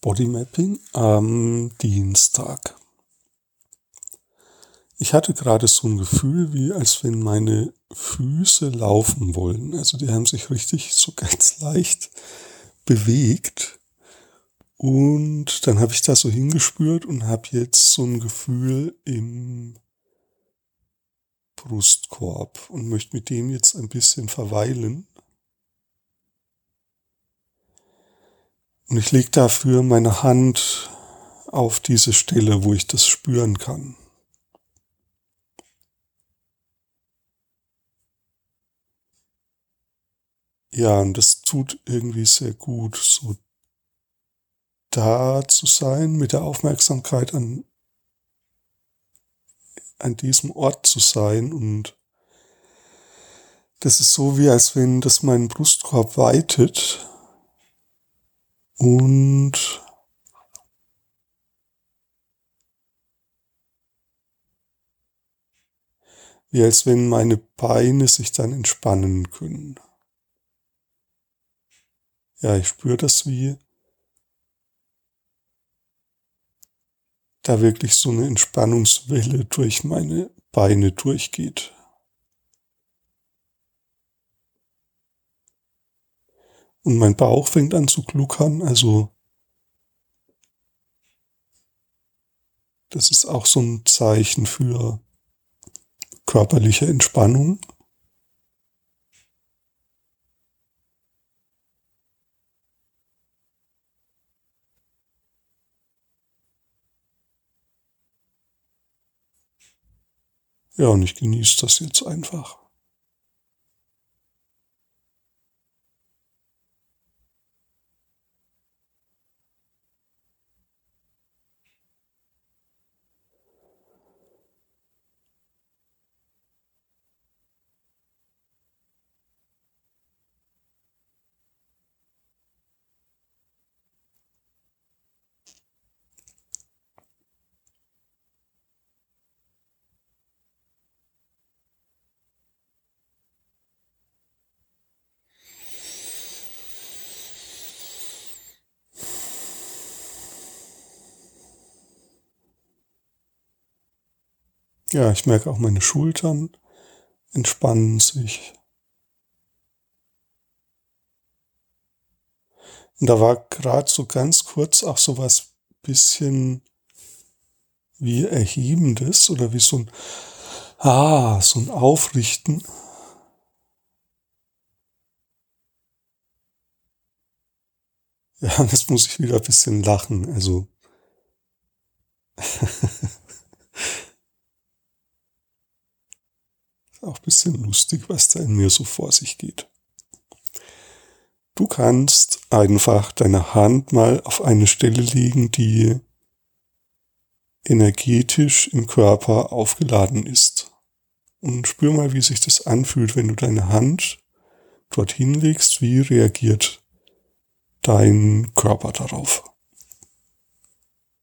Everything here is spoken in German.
Bodymapping am Dienstag. Ich hatte gerade so ein Gefühl, wie als wenn meine Füße laufen wollen. Also die haben sich richtig so ganz leicht bewegt. Und dann habe ich da so hingespürt und habe jetzt so ein Gefühl im Brustkorb und möchte mit dem jetzt ein bisschen verweilen. Und ich lege dafür meine Hand auf diese Stelle, wo ich das spüren kann. Ja, und das tut irgendwie sehr gut, so da zu sein, mit der Aufmerksamkeit an, an diesem Ort zu sein und das ist so wie als wenn das meinen Brustkorb weitet und wie als wenn meine Beine sich dann entspannen können. Ja, ich spüre das wie da wirklich so eine Entspannungswelle durch meine Beine durchgeht. Und mein Bauch fängt an zu gluckern. Also das ist auch so ein Zeichen für körperliche Entspannung. Ja, und ich genieße das jetzt einfach. Ja, ich merke auch meine Schultern entspannen sich. Und da war gerade so ganz kurz auch so was bisschen wie Erhebendes oder wie so ein, ah, so ein Aufrichten. Ja, jetzt muss ich wieder ein bisschen lachen, also. Auch ein bisschen lustig, was da in mir so vor sich geht. Du kannst einfach deine Hand mal auf eine Stelle legen, die energetisch im Körper aufgeladen ist. Und spür mal, wie sich das anfühlt, wenn du deine Hand dorthin legst. Wie reagiert dein Körper darauf?